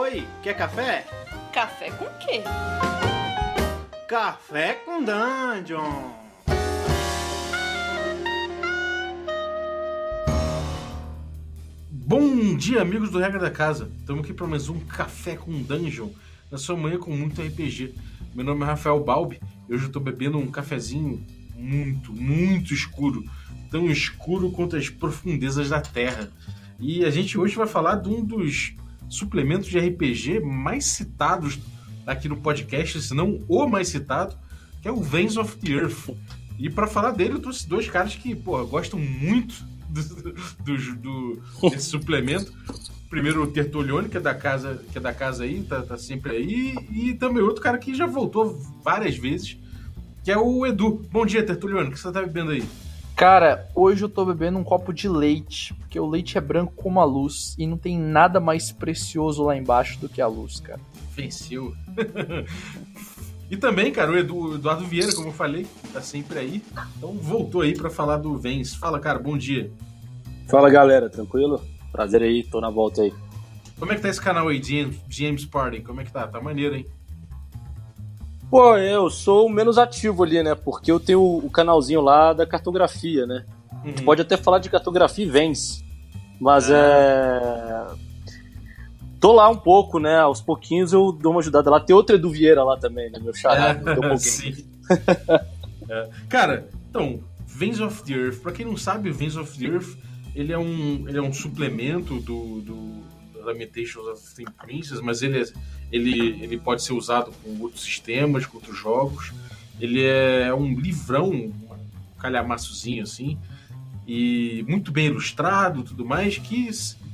Oi, quer café? Café com quê? Café com Dungeon! Bom dia, amigos do Regra da Casa. Estamos aqui para mais um Café com Dungeon, na sua manhã com muito RPG. Meu nome é Rafael Balbi e hoje eu estou bebendo um cafezinho muito, muito escuro. Tão escuro quanto as profundezas da Terra. E a gente hoje vai falar de um dos suplementos de RPG mais citados aqui no podcast, se não o mais citado, que é o Veins of the Earth. E para falar dele, eu trouxe dois caras que, pô, gostam muito do, do, do, desse suplemento. Primeiro o Tertulione, que é da casa, que é da casa aí, tá, tá sempre aí, e também outro cara que já voltou várias vezes, que é o Edu. Bom dia, Tertulione, o que você tá bebendo aí? Cara, hoje eu tô bebendo um copo de leite, porque o leite é branco como a luz e não tem nada mais precioso lá embaixo do que a luz, cara. Venceu. e também, cara, o Edu, Eduardo Vieira, como eu falei, tá sempre aí. Então voltou aí para falar do Vence. Fala, cara, bom dia. Fala, galera, tranquilo? Prazer aí, tô na volta aí. Como é que tá esse canal aí, James, James Party? Como é que tá? Tá maneiro, hein? Pô, eu sou menos ativo ali, né? Porque eu tenho o canalzinho lá da cartografia, né? Uhum. pode até falar de cartografia e vence. Mas é. é. Tô lá um pouco, né? Aos pouquinhos eu dou uma ajudada lá. Tem outro Edu Vieira lá também, né? Meu chará. É, sim. é. Cara, então, Veins of the Earth. Pra quem não sabe, Veins of the Earth ele é um, ele é um suplemento do, do Lamentations of the Princess, mas ele, é, ele, ele pode ser usado com outros sistemas, com outros jogos. Ele é um livrão, um calhamaçozinho assim, e muito bem ilustrado tudo mais, que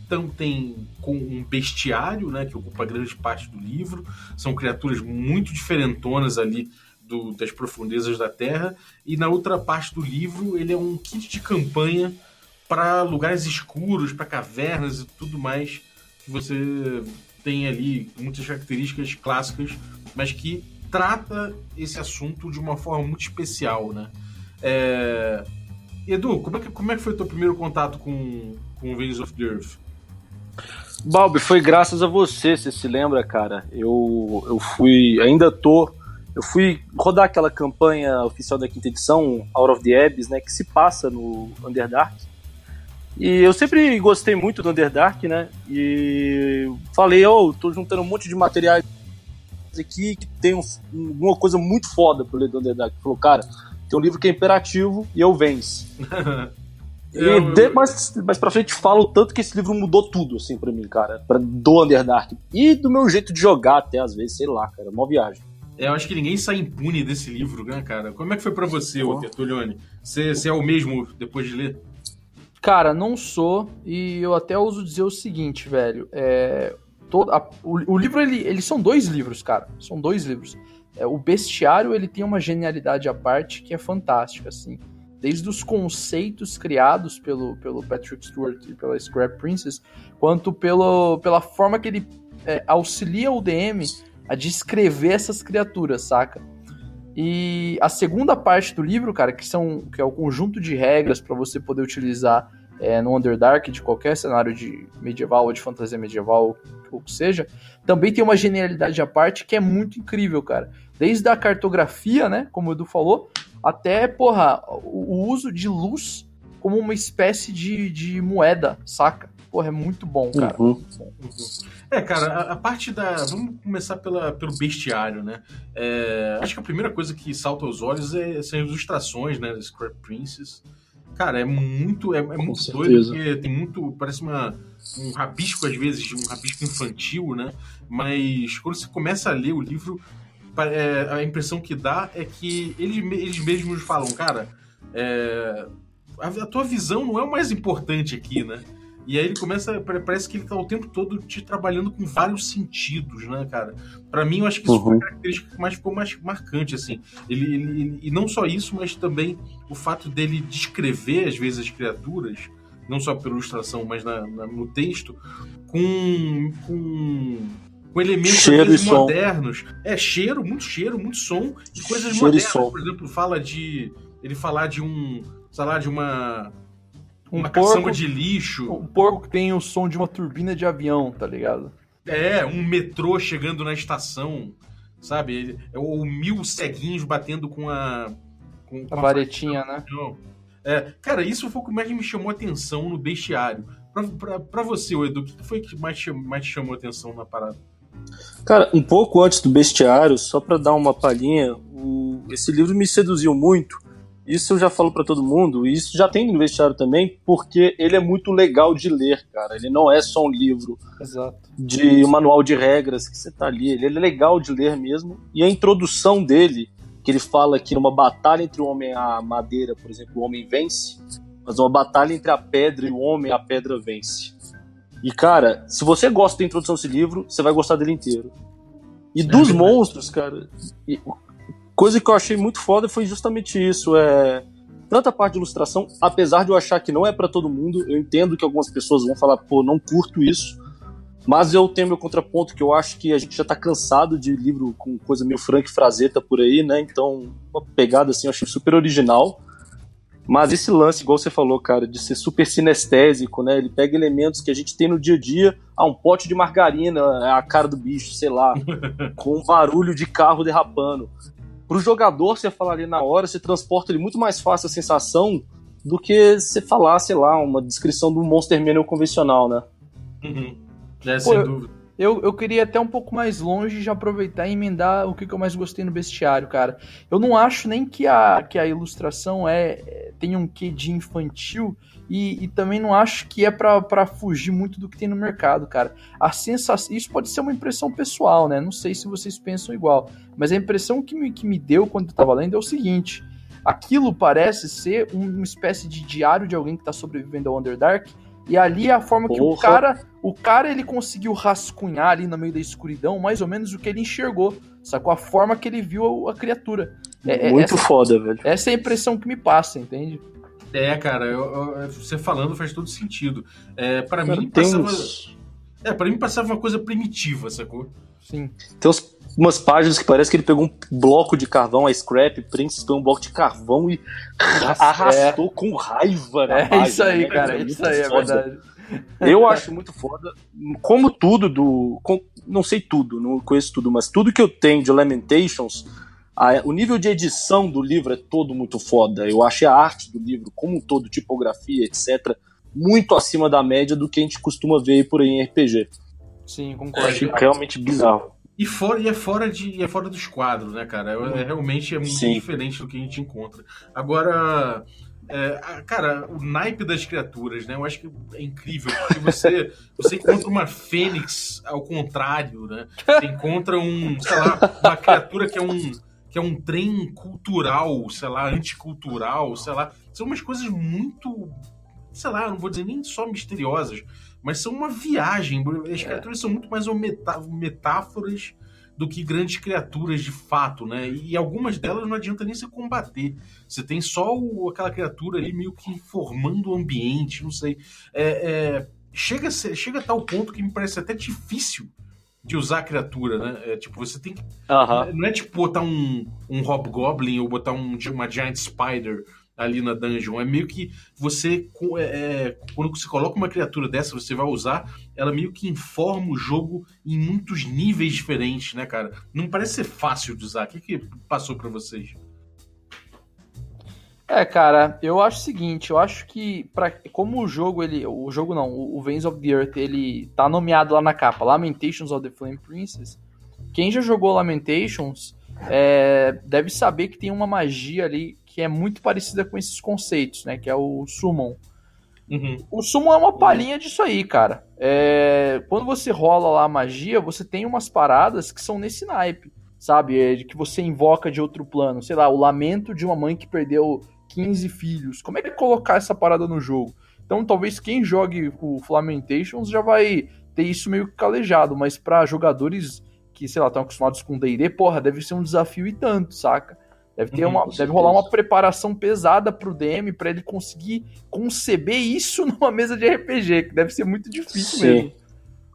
então tem com um bestiário, né, que ocupa grande parte do livro. São criaturas muito diferentonas ali do, das profundezas da Terra. E na outra parte do livro, ele é um kit de campanha para lugares escuros, para cavernas e tudo mais que você tem ali muitas características clássicas, mas que trata esse assunto de uma forma muito especial, né? É... Edu, como é, que, como é que foi o teu primeiro contato com, com Veins of the Earth? Balbi, foi graças a você, você se lembra, cara? Eu, eu fui, ainda tô, eu fui rodar aquela campanha oficial da quinta edição, Out of the Abyss, né, que se passa no Underdark. E eu sempre gostei muito do Underdark, né? E falei, oh, tô juntando um monte de materiais aqui que tem um, uma coisa muito foda pro ler do Underdark. Falou, cara, tem um livro que é imperativo e eu vence. e de, mas, mas pra frente falo tanto que esse livro mudou tudo, assim, pra mim, cara. Pra, do Underdark. E do meu jeito de jogar até, às vezes, sei lá, cara. Uma viagem. É, eu acho que ninguém sai impune desse livro, né, cara? Como é que foi para você, oh. Tertulione? Você, você é o mesmo depois de ler? Cara, não sou, e eu até uso dizer o seguinte, velho. É, todo, a, o, o, livro, ele, eles são dois livros, cara. São dois livros. É, o Bestiário, ele tem uma genialidade à parte que é fantástica, assim. Desde os conceitos criados pelo, pelo Patrick Stewart e pela Scrap Princess, quanto pelo, pela forma que ele é, auxilia o DM a descrever essas criaturas, saca? E a segunda parte do livro, cara, que são que é o conjunto de regras para você poder utilizar é, no Underdark de qualquer cenário de medieval ou de fantasia medieval, ou que seja, também tem uma genialidade à parte que é muito incrível, cara. Desde a cartografia, né, como o Edu falou, até, porra, o, o uso de luz como uma espécie de, de moeda, saca? Porra, é muito bom, cara. Uhum. É, cara, a, a, parte da. Vamos começar pela, pelo bestiário, né? É, acho que a primeira coisa que salta aos olhos é, são as ilustrações, né? Scrap Princess. Cara, é muito, é, é muito doido, porque tem muito. Parece uma, um rabisco, às vezes, um rabisco infantil, né? Mas quando você começa a ler o livro, é, a impressão que dá é que eles, eles mesmos falam, cara, é, a, a tua visão não é o mais importante aqui, né? E aí ele começa, parece que ele tá o tempo todo te trabalhando com vários sentidos, né, cara? Para mim, eu acho que isso uhum. foi a característica que mais ficou mais marcante, assim. Ele, ele, ele, e não só isso, mas também o fato dele descrever, às vezes, as criaturas, não só pela ilustração, mas na, na, no texto, com, com, com elementos cheiro modernos. É, cheiro, muito cheiro, muito som e coisas cheiro modernas. E Por exemplo, fala de. Ele falar de um. Sei lá, de uma um uma porco, de lixo. Um porco que tem o som de uma turbina de avião, tá ligado? É, um metrô chegando na estação, sabe? Ou mil ceguinhos batendo com a. Com, com a, a varetinha, né? É, cara, isso foi o que mais me chamou a atenção no bestiário. Pra, pra, pra você, Edu, o que foi que mais, mais te chamou a atenção na parada? Cara, um pouco antes do bestiário, só para dar uma palhinha, o... esse livro me seduziu muito. Isso eu já falo para todo mundo, e isso já tem no bestiário também, porque ele é muito legal de ler, cara. Ele não é só um livro Exato. de um manual de regras que você tá ali. Ele é legal de ler mesmo. E a introdução dele, que ele fala que numa batalha entre o homem e a madeira, por exemplo, o homem vence, mas uma batalha entre a pedra e o homem, a pedra vence. E, cara, se você gosta da introdução desse livro, você vai gostar dele inteiro. E é dos monstros, cara, coisa que eu achei muito foda foi justamente isso. É, tanta parte de ilustração, apesar de eu achar que não é para todo mundo, eu entendo que algumas pessoas vão falar, pô, não curto isso. Mas eu tenho meu contraponto, que eu acho que a gente já tá cansado de livro com coisa meio Frank Frazetta por aí, né? Então, uma pegada assim, eu achei super original. Mas esse lance, igual você falou, cara, de ser super sinestésico, né? Ele pega elementos que a gente tem no dia a dia, ah, um pote de margarina, a cara do bicho, sei lá, com um barulho de carro derrapando. Pro jogador, você falar ali na hora, você transporta ele muito mais fácil a sensação do que você falar, sei lá, uma descrição do Monster Manual convencional, né? Uhum. É, Pô, sem dúvida. Eu, eu queria até um pouco mais longe já aproveitar e emendar o que, que eu mais gostei no bestiário, cara. Eu não acho nem que a, que a ilustração é, é tem um quê de infantil e, e também não acho que é para fugir muito do que tem no mercado, cara. A sensação, isso pode ser uma impressão pessoal, né? Não sei se vocês pensam igual, mas a impressão que me, que me deu quando eu tava lendo é o seguinte: aquilo parece ser uma espécie de diário de alguém que tá sobrevivendo ao Underdark e ali é a forma Porra. que o cara, o cara ele conseguiu rascunhar ali no meio da escuridão, mais ou menos o que ele enxergou, sacou? A forma que ele viu a, a criatura. É, é Muito essa, foda, velho. Essa é a impressão que me passa, entende? É, cara, eu, eu, você falando faz todo sentido. É, para mim passava. Uns... É, para mim passava uma coisa primitiva, sacou? Sim. Tem uns, umas páginas que parece que ele pegou um bloco de carvão, a Scrap Prince pegou um bloco de carvão e Nossa, arrastou é. com raiva na É página, isso aí, né? cara, é isso aí, é verdade. Eu acho muito foda. Como tudo do. Com, não sei tudo, não conheço tudo, mas tudo que eu tenho de Lamentations, a, o nível de edição do livro é todo muito foda. Eu acho a arte do livro, como um todo, tipografia, etc., muito acima da média do que a gente costuma ver por aí em RPG. Sim, concordo. Achei realmente bizarro. E, fora, e, é fora de, é fora dos quadros, né, cara? É, é realmente é muito Sim. diferente do que a gente encontra. Agora, é, cara, o naipe das criaturas, né? Eu acho que é incrível, porque você, você encontra uma fênix ao contrário, né? Você encontra um, sei lá, uma criatura que é um que é um trem cultural, sei lá, anticultural, sei lá. São umas coisas muito, sei lá, não vou dizer nem só misteriosas, mas são uma viagem. As é. criaturas são muito mais metá metáforas do que grandes criaturas de fato, né? E algumas delas não adianta nem se combater. Você tem só o, aquela criatura ali meio que formando o ambiente, não sei. É, é, chega, a chega a tal ponto que me parece até difícil de usar a criatura, né? É, tipo, você tem que. Não é tipo botar um, um Hobgoblin ou botar um, uma Giant Spider ali na dungeon. É meio que você, é, é, quando você coloca uma criatura dessa, você vai usar, ela meio que informa o jogo em muitos níveis diferentes, né, cara? Não parece ser fácil de usar. O que, que passou para vocês? É, cara, eu acho o seguinte, eu acho que para como o jogo ele, o jogo não, o Veins of the Earth, ele tá nomeado lá na capa, Lamentations of the Flame Princess. Quem já jogou Lamentations é, deve saber que tem uma magia ali que é muito parecida com esses conceitos, né? Que é o Summon. Uhum. O Summon é uma palhinha disso aí, cara. É, quando você rola lá a magia, você tem umas paradas que são nesse naipe, sabe? É, que você invoca de outro plano. Sei lá, o lamento de uma mãe que perdeu 15 filhos. Como é que é colocar essa parada no jogo? Então, talvez quem jogue o Flamentations já vai ter isso meio calejado, mas para jogadores que, sei lá, estão acostumados com D&D, porra, deve ser um desafio e tanto, saca? Deve ter uhum, uma, deve rolar uma preparação pesada pro DM para ele conseguir conceber isso numa mesa de RPG, que deve ser muito difícil Sim. mesmo.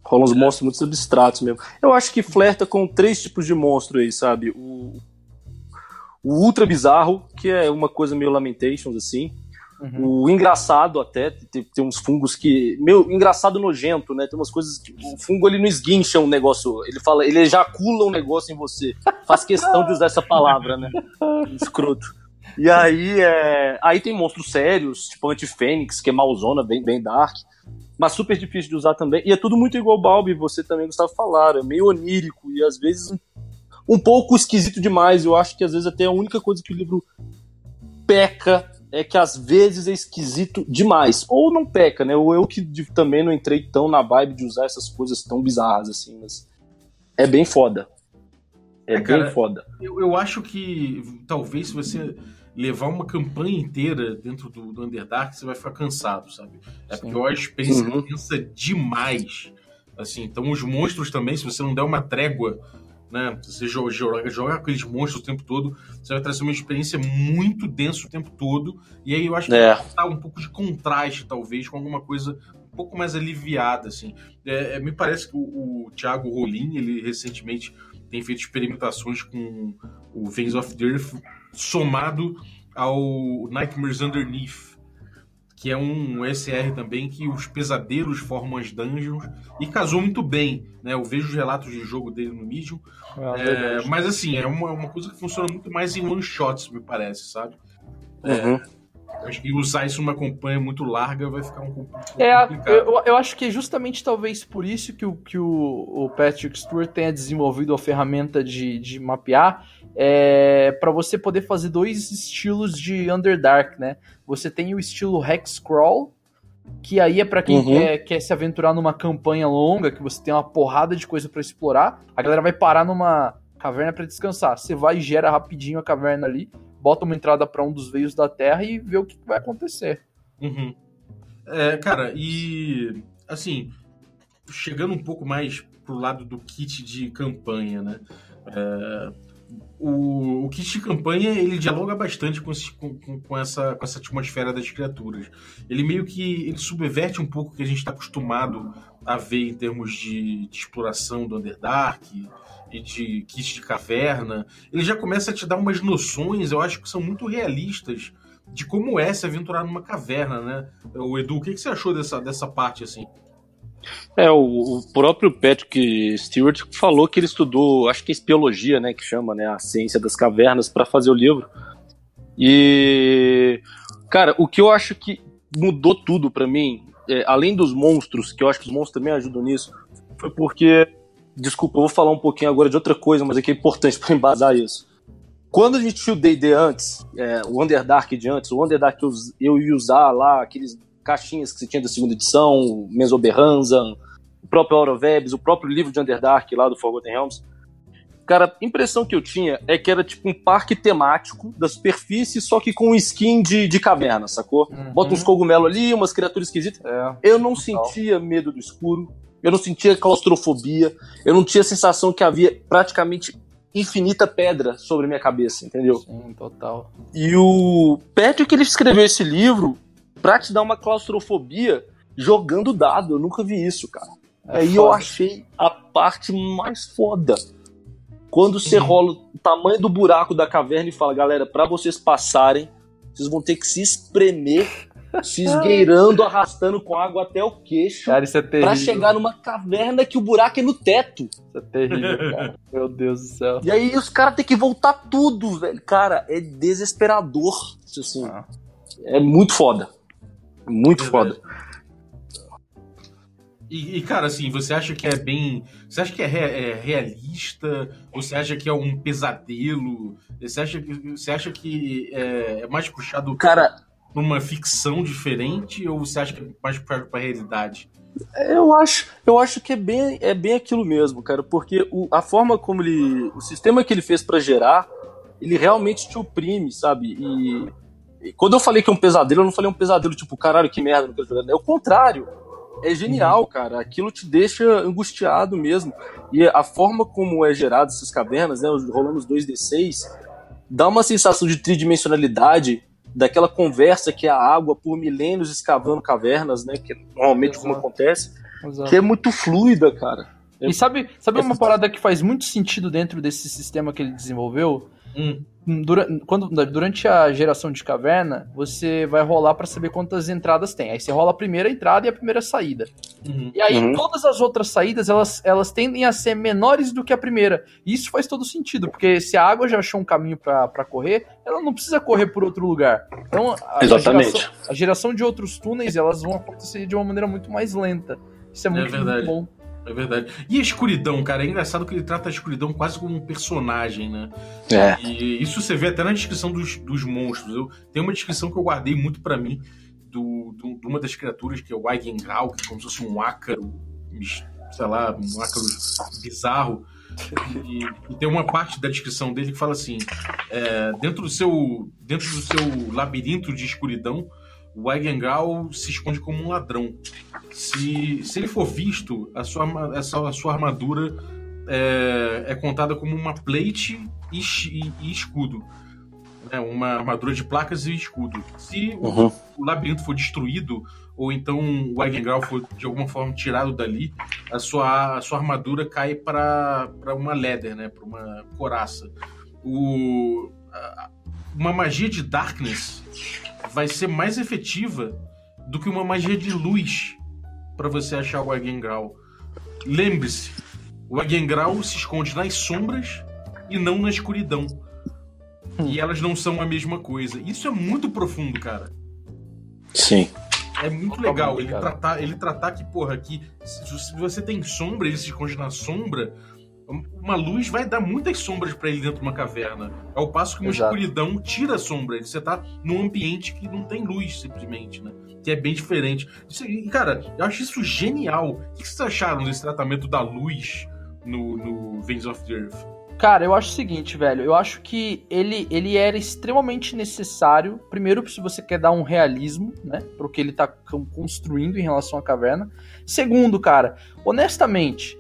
Rola uns monstros muito abstratos mesmo. Eu acho que flerta com três tipos de monstro aí, sabe? O, o ultra bizarro, que é uma coisa meio Lamentations, assim. Uhum. O engraçado até, tem, tem, uns fungos que. Meu, engraçado nojento, né? Tem umas coisas que. O fungo ele não esguincha um negócio. Ele fala, ele ejacula um negócio em você. Faz questão de usar essa palavra, né? Escroto. E aí, é, aí tem monstros sérios, tipo Anti-Fênix, que é malzona, bem, bem dark. Mas super difícil de usar também. E é tudo muito igual Balbi, você também, Gustavo, falaram. É meio onírico e às vezes um pouco esquisito demais. Eu acho que às vezes até a única coisa que o livro peca é que às vezes é esquisito demais. Ou não peca, né? Ou eu que também não entrei tão na vibe de usar essas coisas tão bizarras assim, mas é bem foda. É, é cara, bem foda. Eu, eu acho que talvez se você levar uma campanha inteira dentro do, do Underdark, você vai ficar cansado, sabe? É Sim. porque a experiência uhum. cansa demais. Assim, então os monstros também, se você não der uma trégua né? Você joga, joga, joga aqueles monstros o tempo todo, você vai trazer uma experiência muito densa o tempo todo. E aí eu acho que é. tá um pouco de contraste, talvez, com alguma coisa um pouco mais aliviada, assim. É, é, me parece que o, o Thiago Rolim, ele recentemente tem feito experimentações com o Veins of the Earth somado ao Nightmares Underneath que é um SR também que os pesadelos formam as dungeons e casou muito bem, né? Eu vejo os relatos de jogo dele no Medium, é, é, mas assim, é uma, uma coisa que funciona muito mais em one shots, me parece, sabe? É, uhum. acho que usar isso numa campanha muito larga vai ficar um pouco é, complicado. Eu, eu acho que é justamente talvez por isso que o, que o, o Patrick Stewart tenha desenvolvido a ferramenta de, de mapear, é, para você poder fazer dois estilos de Underdark, né? Você tem o estilo Hexcrawl, que aí é para quem uhum. quer, quer, se aventurar numa campanha longa, que você tem uma porrada de coisa para explorar. A galera vai parar numa caverna para descansar. Você vai e gera rapidinho a caverna ali, bota uma entrada para um dos veios da Terra e vê o que vai acontecer. Uhum. É, cara, e assim, chegando um pouco mais pro lado do kit de campanha, né? É, o, o kit de campanha ele dialoga bastante com, esse, com, com, essa, com essa atmosfera das criaturas. Ele meio que ele subverte um pouco o que a gente está acostumado a ver em termos de, de, exploração do Underdark e de kit de caverna. Ele já começa a te dar umas noções, eu acho que são muito realistas, de como é se aventurar numa caverna, né? O Edu, o que, que você achou dessa, dessa parte assim? É, o, próprio Patrick Stewart falou que ele estudou, acho que é espiologia, né, que chama, né, a ciência das cavernas para fazer o livro. E cara, o que eu acho que mudou tudo para mim, é, além dos monstros, que eu acho que os monstros também ajudam nisso, foi porque desculpa, eu vou falar um pouquinho agora de outra coisa, mas é que é importante para embasar isso. Quando a gente tinha o D&D antes, é, o Underdark de antes, o Underdark eu, eu ia usar lá aqueles caixinhas que você tinha da segunda edição, Mesoberranza, o próprio Aurovebs, o próprio livro de Underdark lá do Forgotten Realms. Cara, a impressão que eu tinha é que era tipo um parque temático da superfície, só que com skin de, de caverna, sacou? Uhum. Bota uns cogumelos ali, umas criaturas esquisitas. É, eu não sentia medo do escuro, eu não sentia claustrofobia, eu não tinha a sensação que havia praticamente infinita pedra sobre minha cabeça, entendeu? Sim, total. E o Patrick, ele escreveu esse livro pra te dar uma claustrofobia jogando dado. Eu nunca vi isso, cara. É Aí foda. eu achei a parte mais foda. Quando você uhum. rola o tamanho do buraco da caverna e fala, galera, para vocês passarem, vocês vão ter que se espremer, se esgueirando, arrastando com água até o queixo. Cara, isso é terrível. Pra chegar numa caverna que o buraco é no teto. Isso é terrível, cara. Meu Deus do céu. E aí os caras têm que voltar tudo, velho. Cara, é desesperador. Assim. Ah. É muito foda. Muito foda. E, e, cara, assim, você acha que é bem. Você acha que é, re, é, realista? Você acha que é um pesadelo? Você acha, você acha que é, é mais puxado cara, numa ficção diferente? Ou você acha que é mais puxado pra realidade? Eu acho, eu acho que é bem, é bem aquilo mesmo, cara, porque o, a forma como ele. O sistema que ele fez para gerar, ele realmente te oprime, sabe? E quando eu falei que é um pesadelo, eu não falei um pesadelo tipo, caralho, que merda, não quero jogar. É o contrário. É genial, uhum. cara. Aquilo te deixa angustiado mesmo. E a forma como é gerado essas cavernas, né, rolando os 2D6, dá uma sensação de tridimensionalidade daquela conversa que é a água por milênios escavando cavernas, né, que é normalmente Exato. como acontece, Exato. que é muito fluida, cara. E sabe, sabe é uma parada que faz muito sentido dentro desse sistema que ele desenvolveu? Hum. Durante, quando, durante a geração de caverna, você vai rolar para saber quantas entradas tem. Aí você rola a primeira entrada e a primeira saída. Uhum. E aí Uhum. todas as outras saídas, elas, elas tendem a ser menores do que a primeira. E isso faz todo sentido, porque se a água já achou um caminho para correr, ela não precisa correr por outro lugar. Então, a, Exatamente. A geração, a geração de outros túneis, elas vão acontecer de uma maneira muito mais lenta. Isso é muito, verdade. muito bom. É verdade. E a escuridão, cara? É engraçado que ele trata a escuridão quase como um personagem, né? É. E isso você vê até na descrição dos, dos monstros. Eu, tem uma descrição que eu guardei muito pra mim do, do- de uma das criaturas, que é o Eigengrau, que é como se fosse um ácaro, sei lá, um ácaro bizarro. E, e tem uma parte da descrição dele que fala assim: é, dentro, do seu, dentro do seu labirinto de escuridão, o Eigengrau se esconde como um ladrão. Se, se ele for visto, a sua, essa, a sua armadura é, é contada como uma plate e, chi- e escudo. É uma armadura de placas e escudo. Se o, Uhum. o labirinto for destruído, ou então o Eigengrau for de alguma forma tirado dali, a sua, a sua armadura cai para uma leather, né? Para uma coraça. O, a- uma magia de darkness vai ser mais efetiva do que uma magia de luz para você achar o Eigengrau. Lembre-se, o Eigengrau se esconde nas sombras e não na escuridão. E elas não são a mesma coisa. Isso é muito profundo, cara. Sim. É muito Totalmente, legal ele tratar, ele tratar que, porra, que se se você tem sombra, ele se esconde na sombra, uma luz vai dar muitas sombras pra ele dentro de uma caverna. Ao passo que uma Exato. escuridão tira a sombra. Você tá num ambiente que não tem luz, simplesmente, né? Que é bem diferente. Isso, e, cara, eu acho isso genial. O que vocês acharam desse tratamento da luz no, no Veins of the Earth? Cara, eu acho o seguinte, velho. Eu acho que ele, ele era extremamente necessário. Primeiro, se você quer dar um realismo, né? Pro que ele tá con- construindo em relação à caverna. Segundo, cara, honestamente,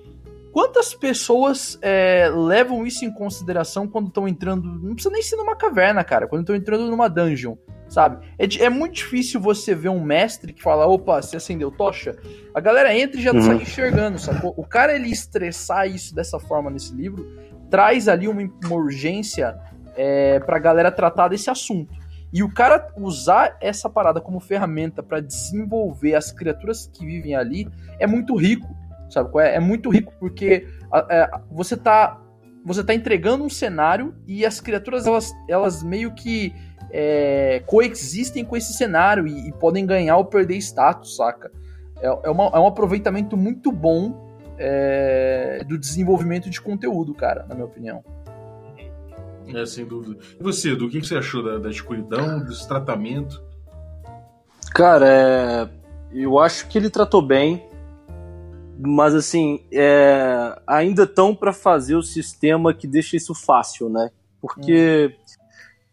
quantas pessoas é, levam isso em consideração quando estão entrando. Não precisa nem ser numa caverna, cara. Quando estão entrando numa dungeon, sabe? É, é muito difícil você ver um mestre que fala: opa, você acendeu tocha? A galera entra e já Uhum. sai enxergando, sacou? O cara ele estressar isso dessa forma nesse livro traz ali uma, uma urgência é, pra galera tratar desse assunto. E o cara usar essa parada como ferramenta pra desenvolver as criaturas que vivem ali é muito rico, sabe? É, é muito rico porque é, você tá você tá entregando um cenário e as criaturas elas, elas meio que é, coexistem com esse cenário e, e podem ganhar ou perder status, saca? É, é, uma- é um aproveitamento muito bom é, do desenvolvimento de conteúdo, cara, na minha opinião. É, sem dúvida. E você, Edu, o que que você achou da, da escuridão, desse tratamento? Cara, é, eu acho que ele tratou bem, mas assim, é, ainda tão para fazer o sistema que deixa isso fácil, né? Porque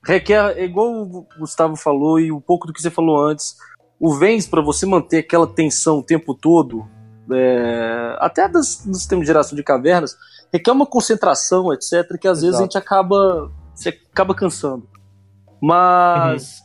requer, é igual o Gustavo falou e um pouco do que você falou antes, o Vens para você manter aquela tensão o tempo todo, é, até das, do sistema de geração de cavernas, requer uma concentração, etc, que às vezes a Exato. gente acaba, você acaba cansando. Mas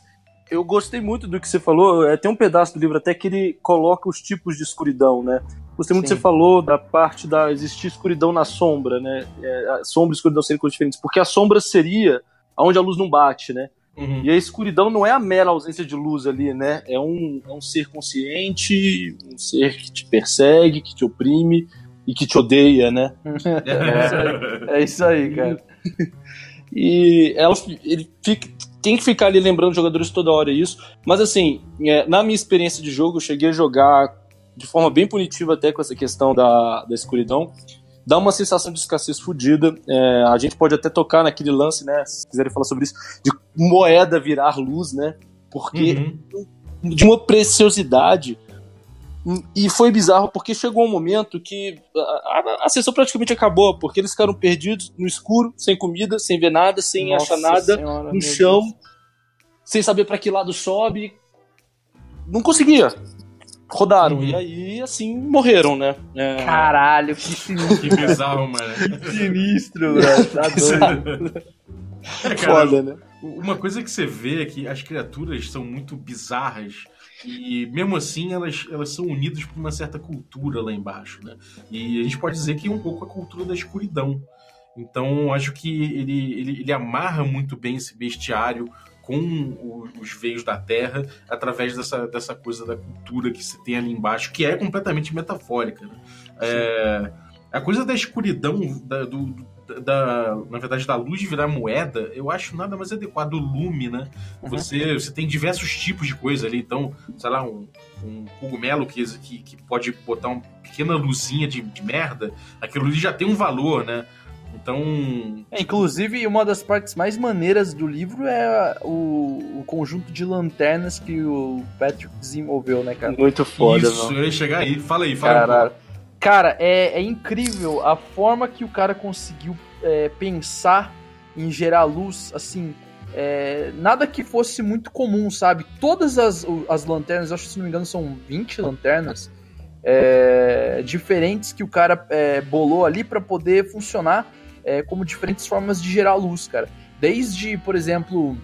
eu gostei muito do que você falou. É, tem um pedaço do livro até que ele coloca os tipos de escuridão, né? Gostei muito que Sim. você falou da parte da existir escuridão na sombra, né? É, a sombra e escuridão serem coisas diferentes. Porque a sombra seria onde a luz não bate, né? Uhum. E a escuridão não é a mera ausência de luz ali, né? É um, é um ser consciente, um ser que te persegue, que te oprime e que te odeia, né? É isso aí, cara. E ela, ele fica, tem que ficar ali lembrando os jogadores toda hora isso. Mas assim, é, na minha experiência de jogo, eu cheguei a jogar de forma bem punitiva até com essa questão da, da escuridão. Dá uma sensação de escassez fodida. É, a gente pode até tocar naquele lance, né? Se quiserem falar sobre isso, de moeda virar luz, né? Porque Uhum. de uma preciosidade. E foi bizarro porque chegou um momento que a, a, a sessão praticamente acabou, porque eles ficaram perdidos no escuro, sem comida, sem ver nada, sem Nossa achar nada, Senhora, no chão, Deus. sem saber pra que lado sobe. Não conseguia. Rodaram. Uhum. E aí, assim, morreram, né? É, Caralho, que sinistro, Que bizarro, mano. sinistro velho. Tá doido. É, cara, foda, né? Uma coisa que você vê é que as criaturas são muito bizarras e mesmo assim elas, elas são unidas por uma certa cultura lá embaixo, né? E a gente pode dizer que é um pouco a cultura da escuridão. Então, acho que ele, ele, ele amarra muito bem esse bestiário com o, os veios da terra através dessa, dessa coisa da cultura que se tem ali embaixo, que é completamente metafórica. Né? É, a coisa da escuridão, da, do, da, na verdade, da luz virar moeda, eu acho nada mais adequado. O lume, né? Uhum. Você, você tem diversos tipos de coisa ali. Então, sei lá, um, um cogumelo que, que, que pode botar uma pequena luzinha de, de merda, aquilo ali já tem um valor, né? Então. É, inclusive, uma das partes mais maneiras do livro é o, o, conjunto de lanternas que o Patrick desenvolveu, né, cara? Muito foda, Isso, eu ia chegar aí. Fala aí, fala Caralho. Um Cara, é, é, incrível a forma que o cara conseguiu é, pensar em gerar luz, assim, é, nada que fosse muito comum, sabe? Todas as, as lanternas, acho que se não me engano são 20 lanternas é, diferentes que o cara é, bolou ali para poder funcionar é, como diferentes formas de gerar luz, cara. Desde, por exemplo,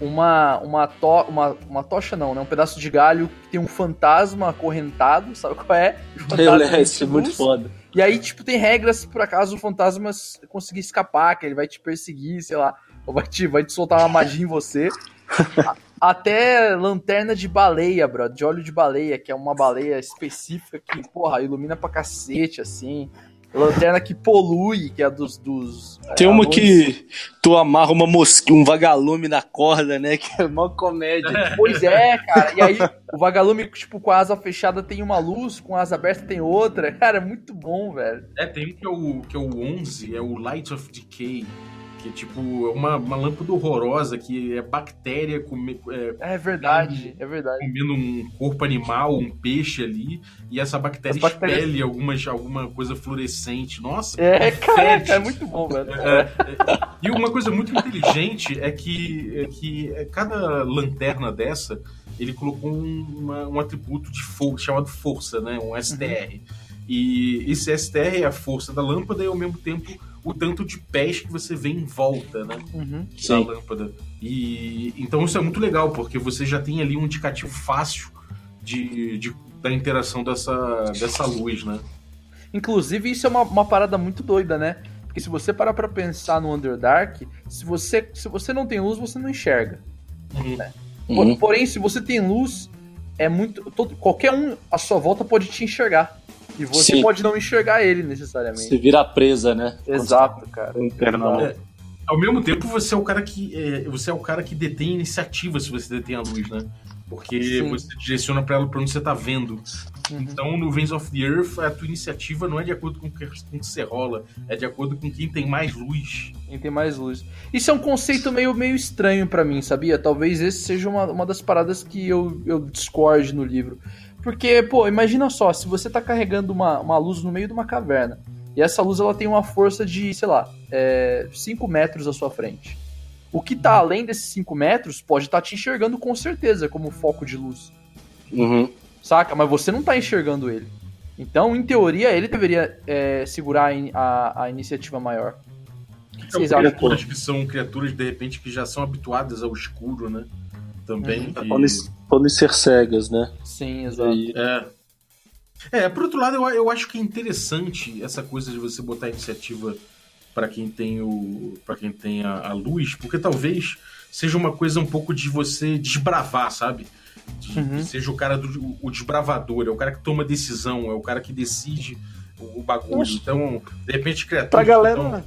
uma, uma, to, uma, uma tocha não, né? Um pedaço de galho que tem um fantasma acorrentado, sabe qual é? Eu lembro, muito foda. E aí, tipo, tem regras se por acaso o fantasma conseguir escapar, que ele vai te perseguir, sei lá, ou vai te, vai te soltar uma magia em você. Até lanterna de baleia, bro, de óleo de baleia, que é uma baleia específica que, porra, ilumina pra cacete, assim. Lanterna que polui, que é dos. dos Tem é, uma que tu amarra uma mosca, um vagalume na corda, né? Que é uma comédia. Pois é, cara. E aí, o vagalume, tipo, com a asa fechada tem uma luz, com a asa aberta tem outra. Cara, é muito bom, velho. É, tem um que é o, que é o 11, é o Light of Decay que é tipo uma, uma lâmpada horrorosa que é bactéria come, é, é verdade, é verdade. Comendo um corpo animal, um peixe ali, e essa bactéria bactérias... expele algumas, alguma coisa fluorescente. Nossa, é, cara, é muito bom, velho. É, é, e uma coisa muito inteligente é que, é que cada lanterna dessa ele colocou um, uma, um atributo de força chamado força, né? Um STR. Uhum. E esse STR é a força da lâmpada e ao mesmo tempo o tanto de pés que você vê em volta, né? Uhum. Da Sim. lâmpada. E então isso é muito legal, porque você já tem ali um indicativo fácil de, de da interação dessa, dessa luz, né? Inclusive, isso é uma, uma parada muito doida, né? Porque se você parar pra pensar no Underdark, se você, se você não tem luz, você não enxerga. Uhum. Né? Uhum. Porém, se você tem luz, é muito. Todo, qualquer um à sua volta pode te enxergar. E você Sim. pode não enxergar ele necessariamente. Você vira presa, né? Exato, cara. É, ao mesmo tempo, você é o cara que é, você é o cara que detém iniciativa se você detém a luz, né? Porque Sim. você direciona para ela para onde você tá vendo. Uhum. Então, no Veins of the Earth, a tua iniciativa não é de acordo com o que, com que você rola, é de acordo com quem tem mais luz. Quem tem mais luz. Isso é um conceito meio, meio estranho para mim, sabia? Talvez esse seja uma, uma das paradas que eu, eu discorde no livro. Porque, pô, imagina só, se você tá carregando uma, uma luz no meio de uma caverna, e essa luz ela tem uma força de, sei lá, 5 é, metros à sua frente. O que tá além desses 5 metros pode estar tá te enxergando com certeza como foco de luz. Uhum. Saca? Mas você não tá enxergando ele. Então, em teoria, ele deveria é, segurar a, a, iniciativa maior. O que vocês acham? Criaturas que são criaturas, de repente, que já são habituadas ao escuro, né? Também. Uhum. Podem, podem ser cegas, né? Sim, exato. E... É. É, por outro lado, eu, eu acho que é interessante essa coisa de você botar a iniciativa para quem tem o para quem tem a, a, luz, porque talvez seja uma coisa um pouco de você desbravar, sabe? De, uhum. Seja o cara do o desbravador, é o cara que toma decisão, é o cara que decide o, o bagulho. Então, de repente, criatura. Pra galera. Então,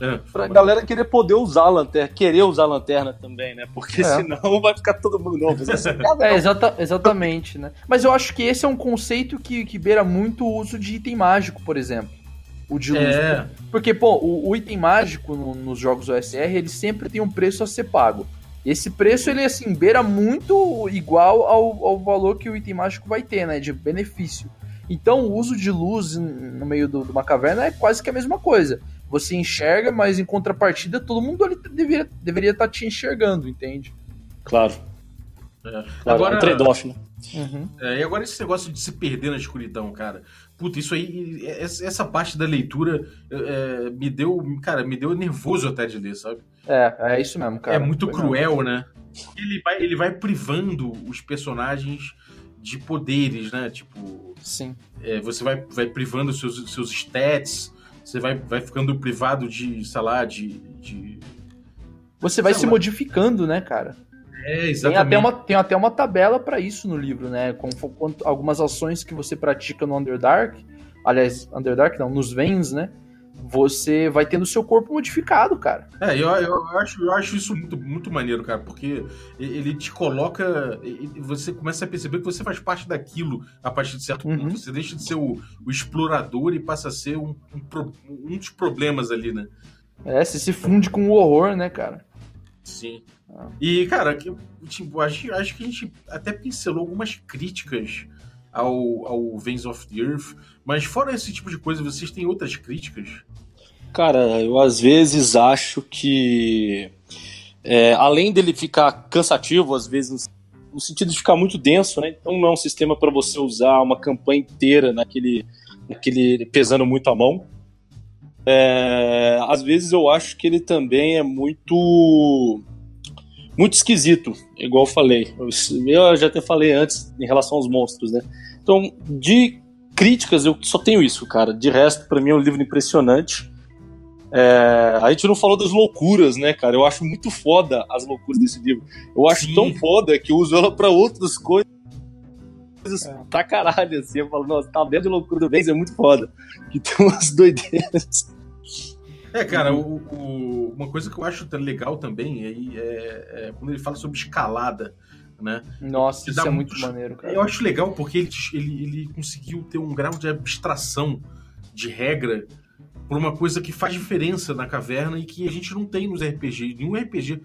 é, pra galera querer poder usar a lanterna, querer usar a lanterna também, né? Porque é. senão vai ficar todo mundo novo. é, exata, exatamente, né? Mas eu acho que esse é um conceito que, que beira muito o uso de item mágico, por exemplo. O de luz. É. Porque, pô, o, o item mágico no, nos jogos OSR, ele sempre tem um preço a ser pago. Esse preço, ele, assim, beira muito igual ao, ao valor que o item mágico vai ter, né? De benefício. Então, o uso de luz no meio do, de uma caverna é quase que a mesma coisa você enxerga, mas em contrapartida todo mundo ali deveria, deveria estar tá te enxergando, entende? Claro. É. Claro, agora, é um trade-off, né? Uhum. É, e agora esse negócio de se perder na escuridão, cara. Puta, isso aí, essa parte da leitura é, me deu, cara, me deu nervoso até de ler, sabe? É, é isso mesmo, cara. É muito Foi cruel, mesmo. né? Ele vai, ele vai privando os personagens de poderes, né? Tipo, sim. É, você vai, vai privando seus, seus stats, você vai, vai ficando privado de, sei lá, de. de... Você vai se lá. modificando, né, cara? É, Tem exatamente. até, uma, tem até uma tabela pra isso no livro, né? Com, com algumas ações que você pratica no Underdark, aliás, Underdark não, nos Vens, né? Você vai tendo seu corpo modificado, cara. É, eu, eu, acho, eu acho isso muito, muito maneiro, cara, porque ele te coloca. Você começa a perceber que você faz parte daquilo a partir de certo Uhum. ponto. Você deixa de ser o, o explorador e passa a ser um, um, um dos problemas ali, né? É, você se funde com o horror, né, cara? Sim. Ah. E, cara, tipo, acho, acho que a gente até pincelou algumas críticas ao, ao Veins of the Earth, mas fora esse tipo de coisa, vocês têm outras críticas? Cara, eu às vezes acho que é, além dele ficar cansativo, às vezes no sentido de ficar muito denso, né? Então não é um sistema para você usar uma campanha inteira naquele, naquele pesando muito a mão. É, às vezes eu acho que ele também é muito muito esquisito, igual eu falei. Eu, já até falei antes em relação aos monstros, né? Então, de críticas eu só tenho isso, cara. De resto, para mim é um livro impressionante. É, a gente não falou das loucuras, né, cara? Eu acho muito foda as loucuras desse livro. Eu acho Sim. tão foda que eu uso ela pra outras coisas. Pra caralho, assim. Eu falo, nossa, tá vendo de loucura do Benz é muito foda. Que tem umas doideiras. É, cara, o- o- uma coisa que eu acho legal também é, é- é quando ele fala sobre escalada, né? Nossa, Que isso dá é muito muito- maneiro, cara. Eu acho legal porque ele, ele, ele conseguiu ter um grau de abstração de regra por uma coisa que faz diferença na caverna e que a gente não tem nos RPG. Nenhum RPG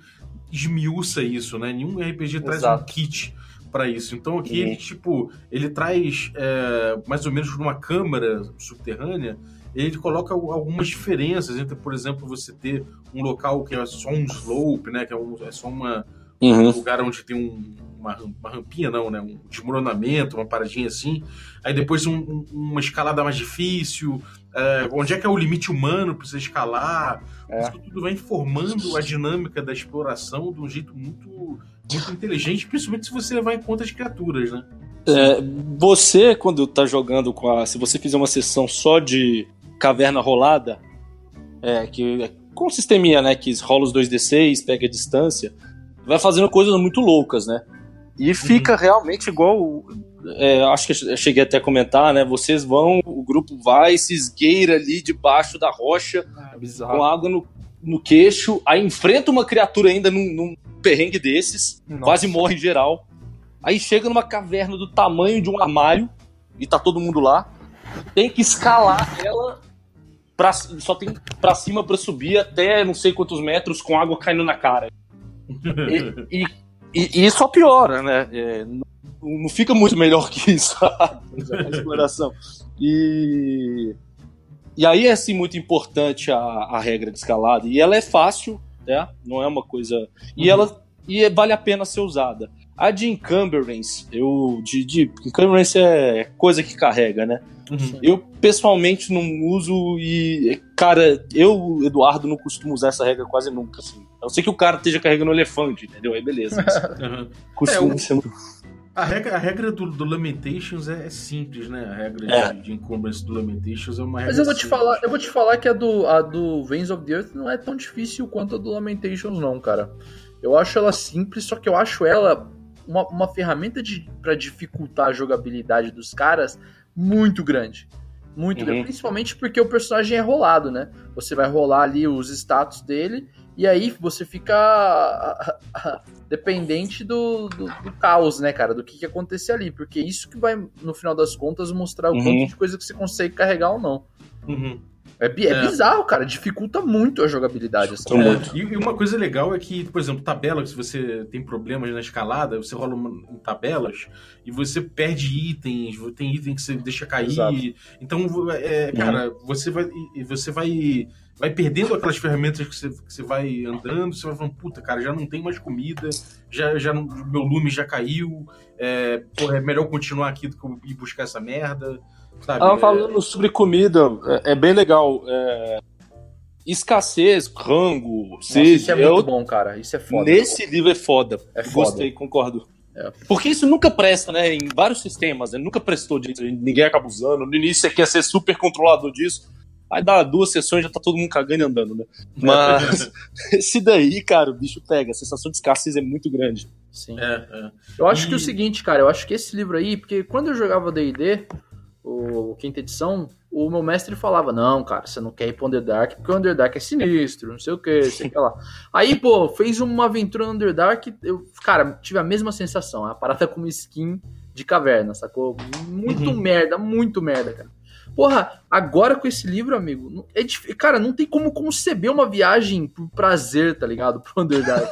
esmiuça isso, né? Nenhum RPG traz um Exato. kit pra isso. Então aqui Uhum. ele, tipo, ele traz é, mais ou menos numa câmara subterrânea, ele coloca al- algumas diferenças entre, por exemplo, você ter um local que é só um slope, né? Que é, um- é só uma, um lugar onde tem um- uma, uma rampinha, não, né? Um desmoronamento, uma paradinha assim. Aí depois um- um- uma escalada mais difícil. é, onde é que é o limite humano pra você escalar? É. Isso tudo vai informando a dinâmica da exploração de um jeito muito, muito inteligente, principalmente se você levar em conta as criaturas, né? É, você, quando tá jogando com a. Se você fizer uma sessão só de caverna rolada, é, que é com o sisteminha, né? Que rola os 2D6, pega a distância, vai fazendo coisas muito loucas, né? E fica realmente igual. é, acho que eu cheguei até a comentar, né? Vocês vão, o grupo vai, se esgueira ali debaixo da rocha, É com água no, no queixo, aí enfrenta uma criatura ainda num, num perrengue desses, Nossa. quase morre em geral. Aí chega numa caverna do tamanho de um armário e tá todo mundo lá. Tem que escalar ela. Pra, só tem pra cima pra subir até não sei quantos metros com água caindo na cara. E, e- e- e isso só piora, né? É, não, não fica muito melhor que isso a exploração. E, e aí é assim muito importante a, a regra de escalada. E ela é fácil, né? Não é uma coisa. E Uhum. ela e é- vale a pena ser usada. A de encumbrance, eu. De, de, encumbrance é coisa que carrega, né? Uhum. Eu pessoalmente não uso e. Cara, eu, Eduardo, não costumo usar essa regra quase nunca, assim. A não ser que o cara esteja carregando um elefante, entendeu? Aí beleza. Mas Uhum. costuma É, o- ser muito. A regra, a regra do, do Lamentations é, é simples, né? A regra É. de, de encumbrance do Lamentations é uma regra Mas eu vou te simples. falar, eu vou te falar que a do, a do Veins of the Earth não é tão difícil quanto a do Lamentations, não, cara. Eu acho ela simples, só que eu acho ela uma, uma ferramenta para dificultar a jogabilidade dos caras muito grande. Muito Uhum. grande. Principalmente porque o personagem é rolado, né? Você vai rolar ali os status dele, e aí você fica dependente do, do, do caos, né, cara? Do que, que acontecer ali. Porque isso que vai, no final das contas, mostrar o Uhum. quanto de coisa que você consegue carregar ou não. Uhum. É, é É. bizarro, cara. Dificulta muito a jogabilidade. Essa merda. muito. E, e uma coisa legal é que, por exemplo, tabela, se você tem problemas na escalada, você rola uma- em tabelas e você perde itens, tem item que você deixa cair. Exato. Então, é, cara, você vai você vai vai perdendo aquelas ferramentas que você, que você vai andando, você vai falando, puta, cara, já não tem mais comida, já, já não- meu lume já caiu, é, porra, é melhor continuar aqui do que eu ir buscar essa merda, sabe? Ah, É, falando sobre comida, é, é bem legal. É, escassez, rango, Nossa, isso é é muito outro- bom, cara. Isso é foda. Nesse livro é foda. É foda. Gostei, concordo. É. Porque isso nunca presta, né? Em vários sistemas, né? Nunca prestou direito. Ninguém acaba usando. No início você quer ser super controlador disso. Aí dá duas sessões já tá todo mundo cagando e andando, né? Mas esse daí, cara, o bicho pega. A sensação de escassez é muito grande. Sim. É, é. Eu acho E- que o seguinte, cara, eu acho que esse livro aí, porque quando eu jogava D&D, o quinta edição, o meu mestre falava, não, cara, você não quer ir pro Underdark, porque o Underdark é sinistro, não sei o que, sei o que lá. Aí, pô, fez uma aventura no Underdark, eu, cara, tive a mesma sensação, a parada com skin de caverna, sacou? Muito Uhum. merda, muito merda, cara. Porra, agora com esse livro, amigo, é dif... cara, não tem como conceber uma viagem por prazer, tá ligado? Pro Underdark.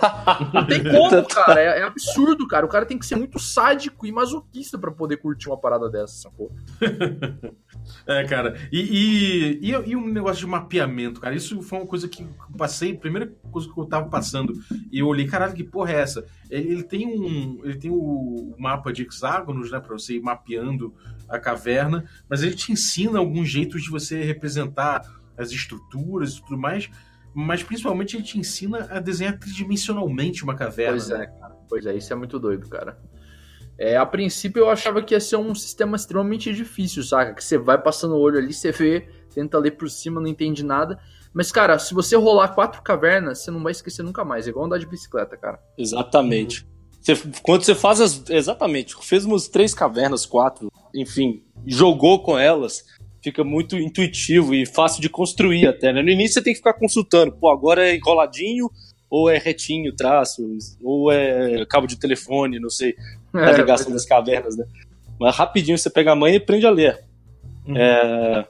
Não tem como, cara. É, é absurdo, cara. O cara tem que ser muito sádico e masoquista pra poder curtir uma parada dessa, sacou? É, cara. E, e, e, e um negócio de mapeamento, cara. Isso foi uma coisa que eu passei, primeira coisa que eu tava passando. E eu olhei, caralho, que porra é essa? Ele, ele tem um. Ele tem o mapa de hexágonos, né? Pra você ir mapeando a caverna, mas ele te ensina alguns jeitos de você representar as estruturas e tudo mais. Mas principalmente ele te ensina a desenhar tridimensionalmente uma caverna. Pois né? é, cara. Pois é, isso é muito doido, cara. É, a princípio eu achava que ia ser um sistema extremamente difícil, saca? Que você vai passando o olho ali, você vê, tenta ler por cima, não entende nada. Mas, cara, se você rolar quatro cavernas, você não vai esquecer nunca mais. É igual andar de bicicleta, cara. Exatamente. Você- quando você faz as. Exatamente. Fez umas três cavernas, quatro, enfim, jogou com elas, fica muito intuitivo e fácil de construir até, né? No início você tem que ficar consultando, pô, agora é enroladinho, ou é retinho traços, ou é cabo de telefone, não sei, É, ligação das cavernas, né? Mas rapidinho você pega a manha e aprende a ler. Uhum. É,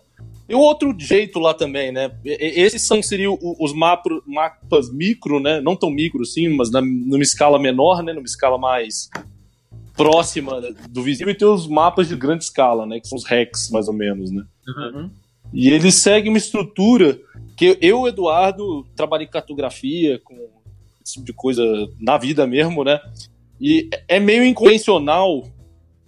E o outro jeito lá também, né? Esses são seriam os mapro- mapas micro, né? Não tão micro, sim, mas na, numa escala menor, né? Numa escala mais próxima do visível. E tem os mapas de grande escala, né? Que são os REX, mais ou menos, né? Uhum. E eles seguem uma estrutura que eu, Eduardo, trabalhei em cartografia, com esse tipo de coisa na vida mesmo, né? E é meio inconvencional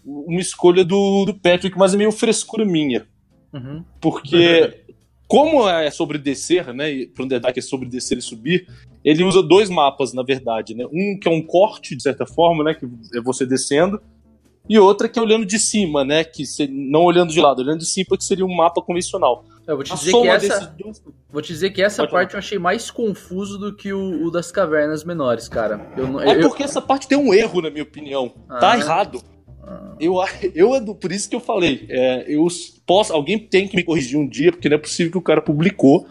uma escolha do, do Patrick, mas é meio frescura minha. Uhum. Porque, como é sobre descer, né? E para um Underdark é sobre descer e subir, ele usa dois mapas, na verdade, né? Um que é um corte, de certa forma, né? Que é você descendo. E outra que é olhando de cima, né? Que se- não olhando de lado, olhando de cima, que seria um mapa convencional. Eu vou te dizer que essa, vou te dizer que essa Pode parte eu achei mais confuso do que o, o das cavernas menores, cara. Eu, É eu- porque essa parte tem um erro, na minha opinião. Tá Ah. errado. Ah. Eu, eu, por isso que eu falei. é, eu posso, alguém tem que me corrigir um dia, porque não é possível que o cara publicou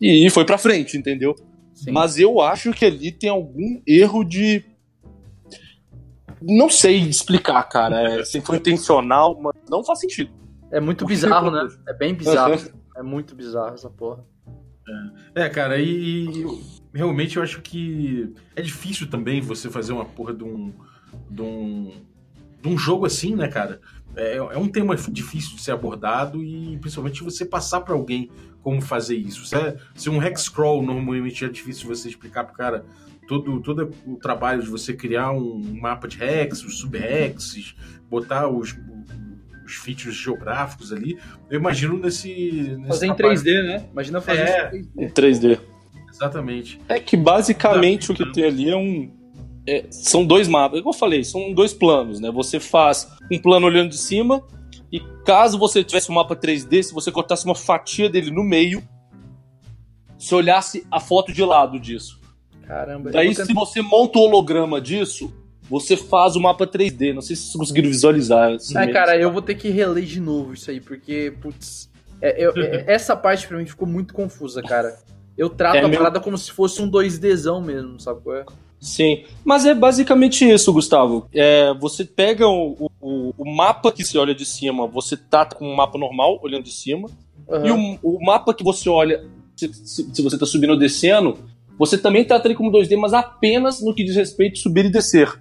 e foi pra frente, entendeu? Sim. Mas eu acho que ali tem algum erro de. Não sei explicar, cara. É, se foi intencional, mas não faz sentido. É muito bizarro, né? É bem bizarro. É muito bizarro essa porra. É, cara, e, e eu- realmente eu acho que é difícil também você fazer uma porra de um. de um, de um jogo assim, né, cara? É, é um tema difícil de ser abordado e principalmente você passar pra alguém como fazer isso. Se, é, se um hex scroll normalmente é difícil você explicar pro cara todo, todo o trabalho de você criar um mapa de hex, os sub-hexes, botar os, os features geográficos ali, eu imagino nesse. nesse Fazer em trabalho- 3D, né? Imagina fazer É. isso em 3D. Em 3D. Exatamente. É que basicamente o que tem ali é um. É, são dois mapas, igual eu falei, são dois planos, né? Você faz um plano olhando de cima, e caso você tivesse um mapa 3D, se você cortasse uma fatia dele no meio, se olhasse a foto de lado disso. Caramba. Daí, se você monta o holograma disso, você faz o mapa 3D. Não sei se vocês conseguiram visualizar. assim, né? cara, eu vou ter que reler de novo isso aí, porque, putz, é- eu- é- essa parte pra mim ficou muito confusa, cara. Eu trato É a meu- parada como se fosse um 2Dzão mesmo, sabe qual é? Sim, mas é basicamente isso, Gustavo. É, você pega o, o, o mapa que você olha de cima, você trata com um mapa normal, olhando de cima, Aham. e o, o mapa que você olha, se, se- se você está subindo ou descendo, você também trata ele como 2D, mas apenas no que diz respeito a subir e descer.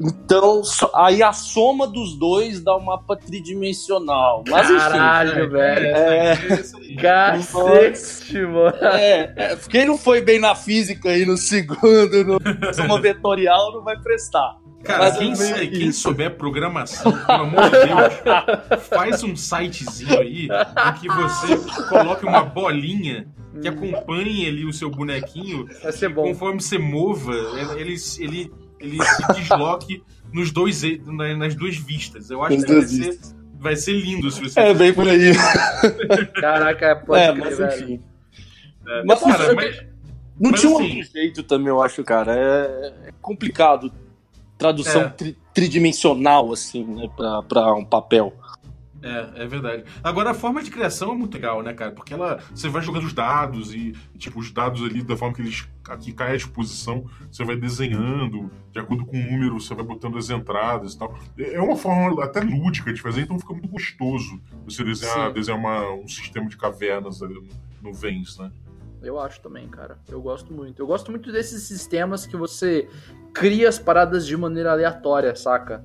Então, aí a soma dos dois dá um mapa tridimensional. Mas enfim. Caralho, velho. É, aí. Cacete, mano. é, é, quem não foi bem na física aí no segundo, no soma vetorial, não vai prestar. Cara, Mas quem, é quem souber programação, pelo amor de Deus, faz um sitezinho aí em que você coloque uma bolinha que acompanhe ali o seu bonequinho Vai ser bom. conforme você mova, ele, ele, ele se desloque nos dois, na- nas duas vistas. Eu acho Nas que duas ser vai ser lindo se você. É, bem por aí. Caraca, pode é, crer, mas velho. enfim. É, Mas, cara, eu- mas- Não Mas tinha um assim- outro jeito também, eu acho, cara. É, é complicado. Tradução É. tri- tridimensional, assim, né, pra, pra um papel. É, é verdade. Agora, a forma de criação é muito legal, né, cara? Porque ela, você vai jogando os dados e, tipo, os dados ali, da forma que eles aqui cai à disposição, você vai desenhando, de acordo com o número, você vai botando as entradas e tal. É é uma forma até lúdica de fazer, então fica muito gostoso você desenhar, Sim. desenhar uma- um sistema de cavernas ali no, no Vens, né? Eu acho também, cara. Eu gosto muito. Eu gosto muito desses sistemas que você cria as paradas de maneira aleatória, saca?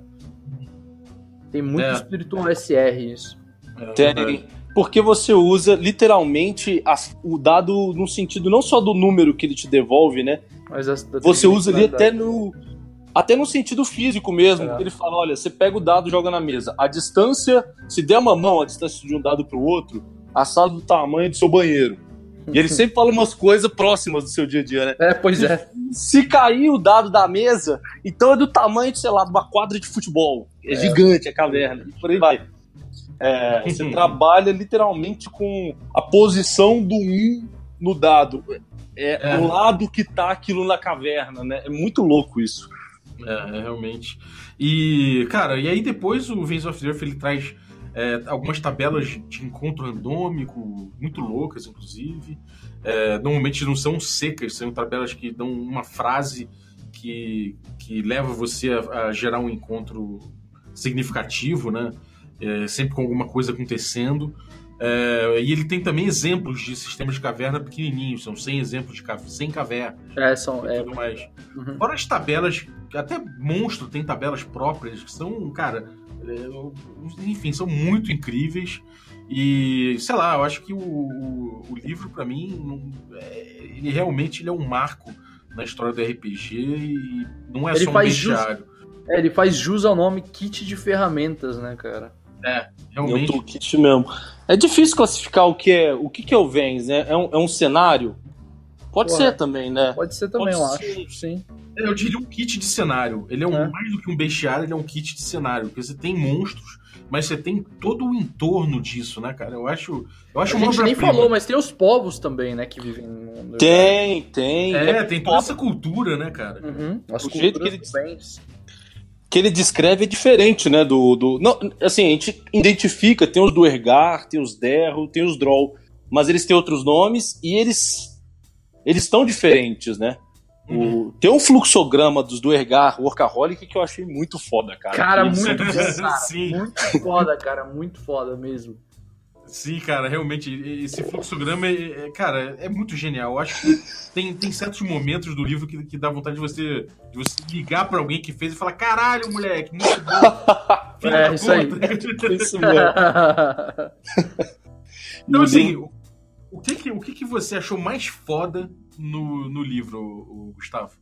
Tem muito É. espírito SR isso. É, Tem, porque você usa literalmente as- o dado no sentido não só do número que ele te devolve, né? Mas as- Você usa ali da- até no. Até no sentido físico mesmo. É. Ele fala: olha, você pega o dado e joga na mesa. A distância, se der uma mão, a distância de um dado pro outro, a sala do tamanho do seu banheiro. E ele sempre fala umas coisas próximas do seu dia a dia, né? É, pois é. Se cair o dado da mesa, então é do tamanho, de, sei lá, de uma quadra de futebol. É, gigante a caverna, e por aí vai. É, você trabalha literalmente com a posição do 1 no dado. É, É. o lado que tá aquilo na caverna, né? É muito louco isso. É, é, realmente. E, cara, e aí depois o Vens of the Earth ele traz é, algumas tabelas de encontro randômico, muito loucas, inclusive. É, normalmente não são secas, são tabelas que dão uma frase que, que leva você a, a gerar um encontro significativo, né? É, sempre com alguma coisa acontecendo. É, e ele tem também exemplos de sistemas de caverna pequenininhos, são 100 exemplos de ca- 100 cavernas É, são. É, mais. uhum. Fora as tabelas, até monstro tem tabelas próprias que são, cara, enfim, são muito incríveis. E, sei lá, eu acho que o, o, o livro, pra mim, não- é, ele realmente ele é um marco na história do RPG e não é Ele só um jus- bestiário. É, ele faz jus ao nome kit de ferramentas, né, cara? É, É um realmente. toolkit mesmo. É difícil classificar o que é o que, que é o Vens, né? É um, é um cenário? Pode Porra. ser também, né? Pode ser também, Pode eu ser. acho. Sim. Eu diria um kit de cenário. Ele é, um, É. mais do que um bestiário, ele é um kit de cenário. Porque você tem monstros, mas você tem todo o entorno disso, né, cara? Eu acho. Eu acho A gente nem obra-prima. falou, mas tem os povos também, né, que vivem no. no- Tem, tem. É, tem toda essa cultura, né, cara? Uhum. As O jeito que ele- que ele descreve é diferente, né? Do, do não, assim, a gente identifica, tem os do Ergar, tem os Derro, tem os Droll, mas eles têm outros nomes e eles eles estão diferentes, né? O- tem um fluxograma dos do Ergar, Workaholic, que eu achei muito foda, cara. Cara, Isso- muito bom, cara. Sim. Muito foda, cara. Muito foda mesmo. Sim, cara, realmente, esse fluxograma, é, é- cara, é muito genial. Eu acho que tem, tem certos momentos do livro que, que dá vontade de você, de você ligar pra alguém que fez e falar: caralho, moleque, muito bom. Filho É, da isso aí. puta." Isso mesmo. Então, assim, o, o que, que, o que, que você achou mais foda no, no livro, o, Gustavo?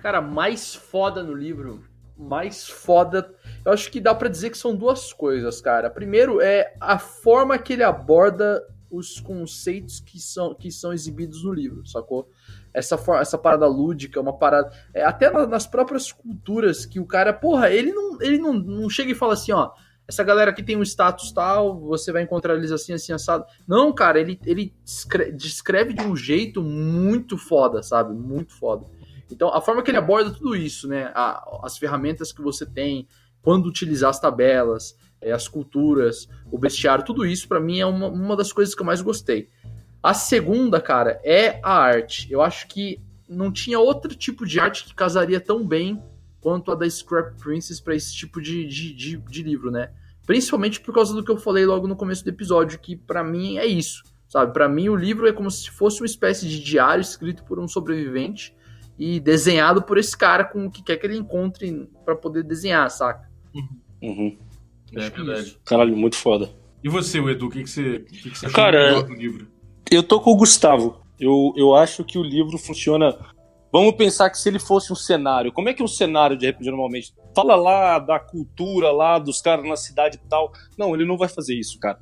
Cara, mais foda no livro, mais foda. Eu acho que dá pra dizer que são duas coisas, cara. Primeiro é a forma que ele aborda os conceitos que são, que são exibidos no livro, sacou? Essa, for- essa parada lúdica, uma parada. é, até na- nas próprias culturas que o cara, porra, ele não, ele não, não chega e fala assim, ó. Essa galera aqui tem um status tal, você vai encontrar eles assim, assim, assado. Não, cara, ele, ele descre- descreve de um jeito muito foda, sabe? Muito foda. Então, a forma que ele aborda tudo isso, né? A- as ferramentas que você tem, quando utilizar as tabelas, é, as culturas, o bestiário, tudo isso, pra mim, é uma, uma das coisas que eu mais gostei. A segunda, cara, é a arte. Eu acho que não tinha outro tipo de arte que casaria tão bem quanto a da Scrap Princess pra esse tipo de, de, de, de livro, né? Principalmente por causa do que eu falei logo no começo do episódio, que pra mim é isso, sabe? Pra mim o livro é como se fosse uma espécie de diário escrito por um sobrevivente e desenhado por esse cara com o que quer que ele encontre pra poder desenhar, saca? Uhum. É Acho que verdade. isso. Caralho, muito foda. E você, Edu, o que, que, você, o que, que você achou Cara, do livro? Eu tô com o Gustavo. Eu, eu acho que o livro funciona. Vamos pensar que se ele fosse um cenário, como é que é um cenário de RPG normalmente? Fala lá da cultura lá dos caras na cidade e tal. Não, ele não vai fazer isso, cara.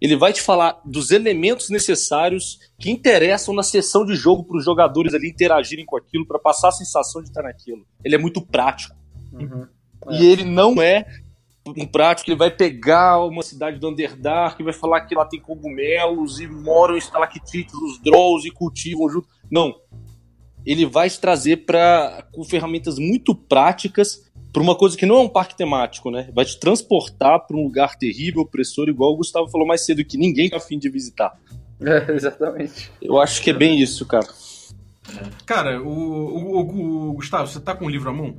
Ele vai te falar dos elementos necessários que interessam na sessão de jogo para os jogadores ali interagirem com aquilo, para passar a sensação de estar naquilo. Ele é muito prático. Uhum. E ele não é um prático, ele vai pegar uma cidade do Underdark e vai falar que lá tem cogumelos e moram estalactites, os Drolls e cultivam junto. Não. Ele vai te trazer para com ferramentas muito práticas para uma coisa que não é um parque temático, né? Vai te transportar para um lugar terrível, opressor, igual o Gustavo falou mais cedo, que ninguém tá afim de visitar. É, exatamente. Eu acho que é bem isso, cara. Cara, o, o, o- o- Gustavo, você tá com o livro à mão?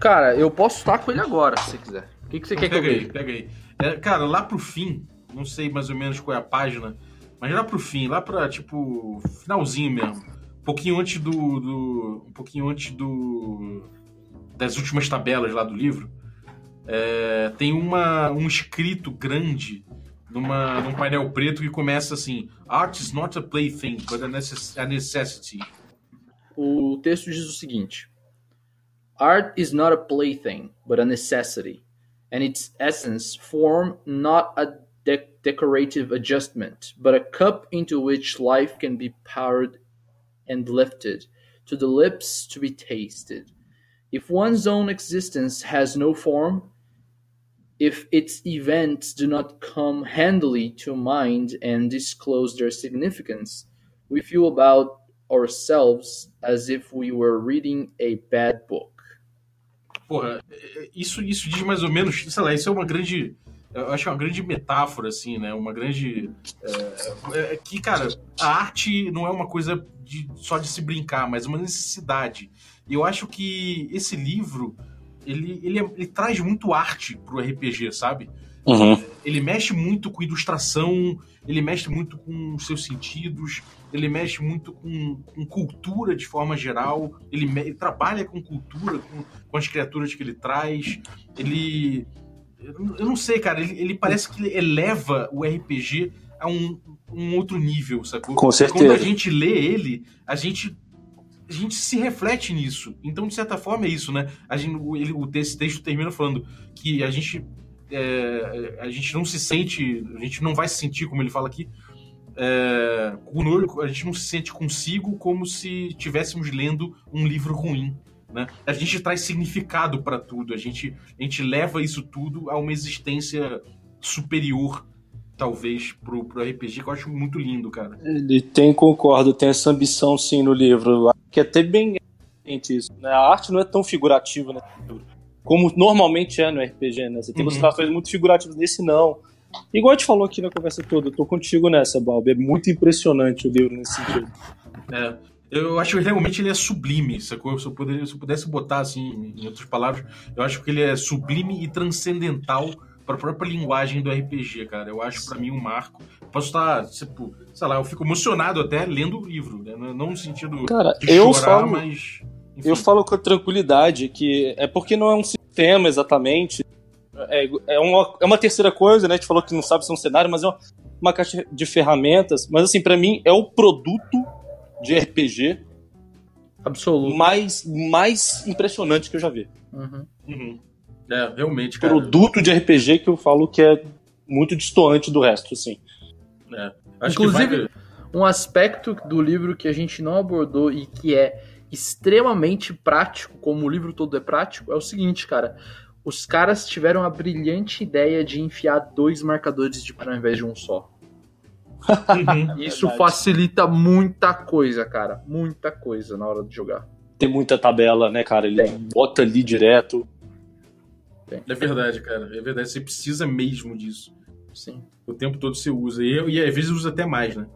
Cara, eu posso estar com ele agora, se você quiser. O que, que você quer que eu pega aí, pega aí. É, cara, lá pro fim, não sei mais ou menos qual é a página, mas lá pro fim, lá pra, tipo, finalzinho mesmo. Pouquinho antes do. do- um pouquinho antes do. das últimas tabelas lá do livro. é, tem uma, um escrito grande numa, num painel preto que começa assim: Art is not a plaything, but a necessity. O texto diz o seguinte: Art is not a plaything, but a necessity, and its essence form not a de- decorative adjustment, but a cup into which life can be poured and lifted to the lips to be tasted. If one's own existence has no form, if its events do not come handily to mind and disclose their significance, we feel about ourselves as if we were reading a bad book. Porra, isso, isso diz mais ou menos, sei lá, isso é uma grande. Eu acho que é uma grande metáfora, assim, né? Uma grande. É, é que, cara, a arte não é uma coisa de, só de se brincar, mas uma necessidade. E eu acho que esse livro, ele, ele, é- ele traz muito arte pro RPG, sabe? Uhum. ele mexe muito com ilustração, ele mexe muito com seus sentidos, ele mexe muito com, com cultura de forma geral, ele, ele trabalha com cultura, com, com as criaturas que ele traz, ele. Eu não- sei, cara, ele, ele parece que ele eleva o RPG a um, um outro nível, sacou? Com Quando a certeza. gente lê ele, a gente. A gente se reflete nisso. Então, de certa forma, é isso, né? A gente, o, ele, o, esse texto termina falando que a gente é, a gente não se sente, a gente não vai se sentir, como ele fala aqui, é, a gente não se sente consigo como se estivéssemos lendo um livro ruim. Né? A gente traz significado para tudo, a gente, a gente leva isso tudo a uma existência superior, talvez, pro, pro RPG, que eu acho muito lindo, cara. Ele tem, concordo, tem essa ambição sim no livro. Que é até bem isso. Né? A arte não é tão figurativa livro, como normalmente é no RPG, né? Você tem Uhum. ilustrações muito figurativas, nesse não. Igual a gente falou aqui na conversa toda, eu tô contigo nessa, Balbi. É muito impressionante o livro nesse sentido. É, eu acho que realmente ele é sublime, sacou? Se eu, poderia, se eu pudesse botar assim, em outras palavras, eu acho que ele é sublime e transcendental para a própria linguagem do RPG, cara. Eu acho para mim um marco. Posso estar, tipo, sei lá, eu fico emocionado até lendo o livro, né? Não não no sentido Cara, de eu chorar, falo, mas. enfim. eu falo com tranquilidade que é porque não é um sistema exatamente. É, é, uma, é uma terceira coisa, né? A gente falou que não sabe se é um cenário, mas é uma, uma caixa de ferramentas. Mas assim, para mim, é o produto de RPG Absoluto. mais, mais impressionante que eu já vi. Uhum. Uhum. É, realmente, cara. Produto de RPG que eu falo que é muito distoante do resto, assim. Acho Inclusive- que vai... Um aspecto do livro que a gente não abordou e que é extremamente prático, como o livro todo é prático, é o seguinte, cara. Os caras tiveram a brilhante ideia de enfiar dois marcadores de ao invés de um só. Uhum. Isso Verdade. facilita muita coisa, cara. Muita coisa na hora de jogar. Tem muita tabela, né, cara? Ele Tem. bota ali direto. É verdade, cara. É verdade. Você precisa mesmo disso. Sim. O tempo todo você usa. E, e às vezes usa até mais, né?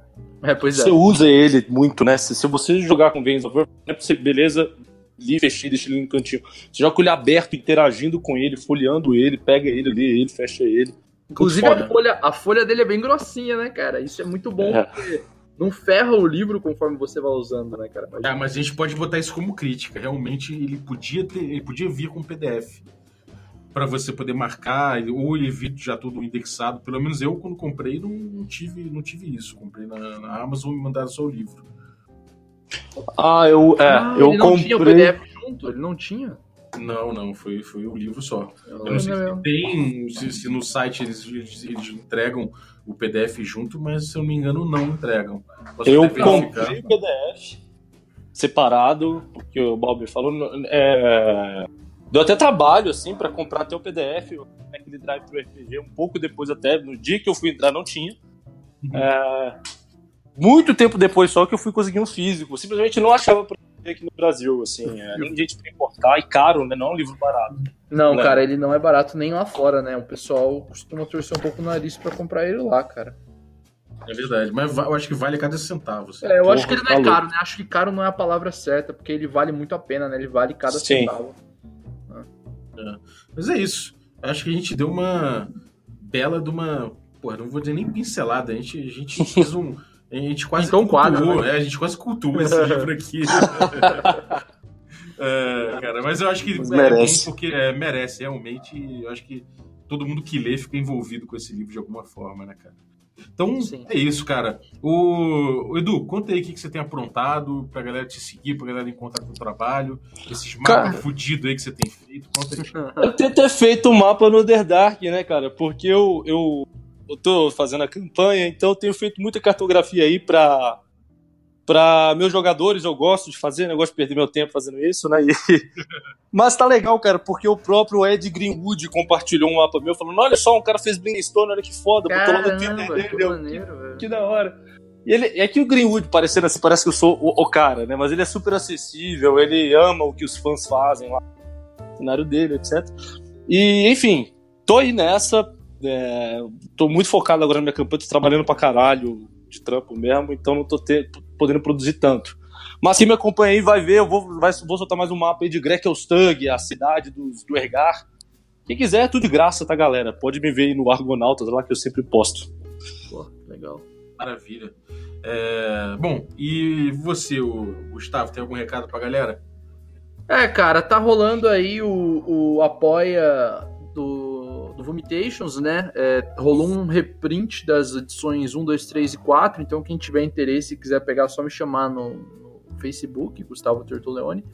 É, pois é. Você usa ele muito, né? Se, se você jogar com Vans of Earth, não é pra você, beleza, li, fechei, deixa ele no cantinho. Você joga com ele aberto, interagindo com ele, folheando ele, pega ele, lê ele, fecha ele. Inclusive a folha, a folha dele é bem grossinha, né, cara? Isso é muito bom, É. porque não ferra o livro conforme você vai usando, né, cara? Mas- Ah, mas a gente pode botar isso como crítica. Realmente ele podia ter, ele podia vir com PDF para você poder marcar ou ele vir já todo indexado. Pelo menos eu quando comprei não, não tive, não tive isso. Comprei na, na Amazon e me mandaram só o livro. Ah, eu, é, Ah, eu ele não tinha o comprei. PDF junto? Ele não tinha? Não, não, foi, foi o livro só. Eu Eu não sei se tem, se, se no site eles, eles, eles entregam o PDF junto, mas se eu não me engano não entregam. Posso Eu comprei o PDF separado, porque o Bob falou. É, Deu até trabalho, assim, para comprar até o PDF, aquele drive pro RPG, um pouco depois até, no dia que eu fui entrar não tinha. Uhum. É, muito tempo depois só que eu fui conseguir um físico. Simplesmente não achava pra aqui no Brasil, assim, é, nem gente pra importar e caro, né? Não é um livro barato. Não, né? cara, ele não é barato nem lá fora, né? O pessoal costuma torcer um pouco o nariz para comprar ele lá, cara. É verdade, mas eu acho que vale cada centavo. Assim. É, eu Porra, acho que ele não é caro, né? Acho que caro não é a palavra certa, porque ele vale muito a pena, né? Ele vale cada Sim. centavo. É. Mas é isso. Acho que a gente deu uma bela de uma. Porra, não vou dizer nem pincelada. A gente, a gente fez um. A gente quase então, cultuou, quadro, né? é, a gente quase cultuou esse livro aqui. é, cara, mas eu acho que é merece. porque é, merece, realmente. Eu acho que todo mundo que lê fica envolvido com esse livro de alguma forma, né, cara? Então Sim. é isso, cara. O, o, Edu, conta aí o que, que você tem aprontado pra galera te seguir, pra galera encontrar com o trabalho, esses mapas fudidos aí que você tem feito. Conta aí. Eu tenho ter feito um mapa no Underdark, né, cara? Porque eu, eu, eu tô fazendo a campanha, então eu tenho feito muita cartografia aí pra para meus jogadores, eu gosto de fazer, né? eu gosto de perder meu tempo fazendo isso, né? E... Mas tá legal, cara, porque o próprio Ed Greenwood compartilhou um mapa meu falando: olha só, um cara fez Blingstone, olha que foda, botou lá no Twitter dele. Que, maneiro, que, que da hora. E ele, é que o Greenwood, parecendo assim, parece que eu sou o, o, cara, né? Mas ele é super acessível, ele ama o que os fãs fazem lá, no cenário dele, etc. E, enfim, tô aí nessa. É, tô muito focado agora na minha campanha, tô trabalhando pra caralho de trampo mesmo, então não tô ter, podendo produzir tanto. Mas quem me acompanha aí vai ver, eu vou, vai, vou soltar mais um mapa aí de Grekelstug, a cidade dos, do Ergar. Quem quiser, é tudo de graça, tá, galera? Pode me ver aí no Argonautas, lá que eu sempre posto. Pô, legal. Maravilha. É, bom, e você, o Gustavo, tem algum recado pra galera? É, cara, tá rolando aí o, o apoia do, Vomitations, né? É, rolou um reprint das edições 1, 2, 3 e 4, então quem tiver interesse e quiser pegar, é só me chamar no, no Facebook, Gustavo Tertuleone,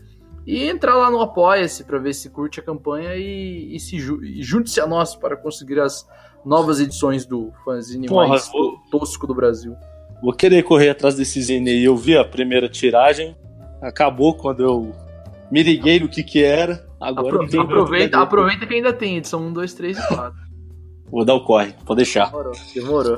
e entrar lá no Apoia-se para ver se curte a campanha e, e se e junte-se a nós para conseguir as novas edições do fanzine Porra, mais vou... tosco do Brasil. Vou querer correr atrás desse zine aí. Eu vi a primeira tiragem, acabou quando eu me liguei no que que era. Agora Apro aproveita, aproveita que ainda tem edição 1, 2, 3 e 4. Vou dar o corre, pode deixar. Demorou, demorou.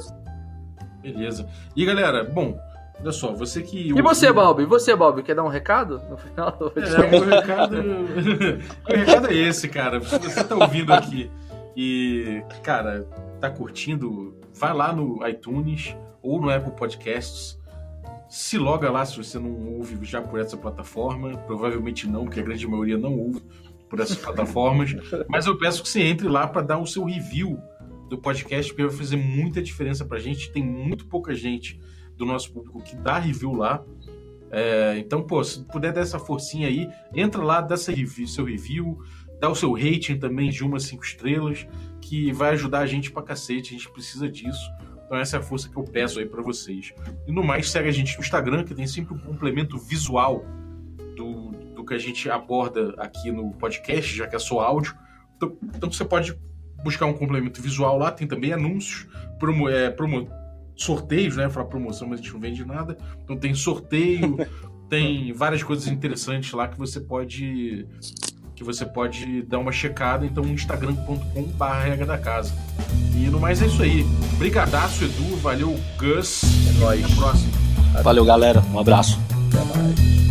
Beleza. E galera, bom, olha só, você que. E você? E você, Bob, quer dar um recado no final? É, o recado. o recado é esse, cara. Se você tá ouvindo aqui e, cara, tá curtindo, vai lá no iTunes ou no Apple Podcasts se loga lá se você não ouve já por essa plataforma. Provavelmente não, porque a grande maioria não ouve por essas plataformas. Mas eu peço que você entre lá para dar o seu review do podcast, porque vai fazer muita diferença para a gente. Tem muito pouca gente do nosso público que dá review lá. É, então, pô, se puder dar essa forcinha aí, entra lá, dá seu review, seu review, dá o seu rating também de umas cinco estrelas, que vai ajudar a gente pra cacete, a gente precisa disso. Então essa é a força que eu peço aí para vocês. E no mais, segue a gente no Instagram, que tem sempre um complemento visual que a gente aborda aqui no podcast, já que é só áudio. Então, então você pode buscar um complemento visual lá, tem também anúncios, promo, é, promo, sorteios, né? Falar promoção, mas a gente não vende nada. Então tem sorteio, tem várias coisas interessantes lá que você pode que você pode dar uma checada, então instagram.com.br regra da casa. E no mais é isso aí. Brigadaço, Edu, valeu, Gus. É nóis. Até a próxima. Valeu, galera. Um abraço. Até mais.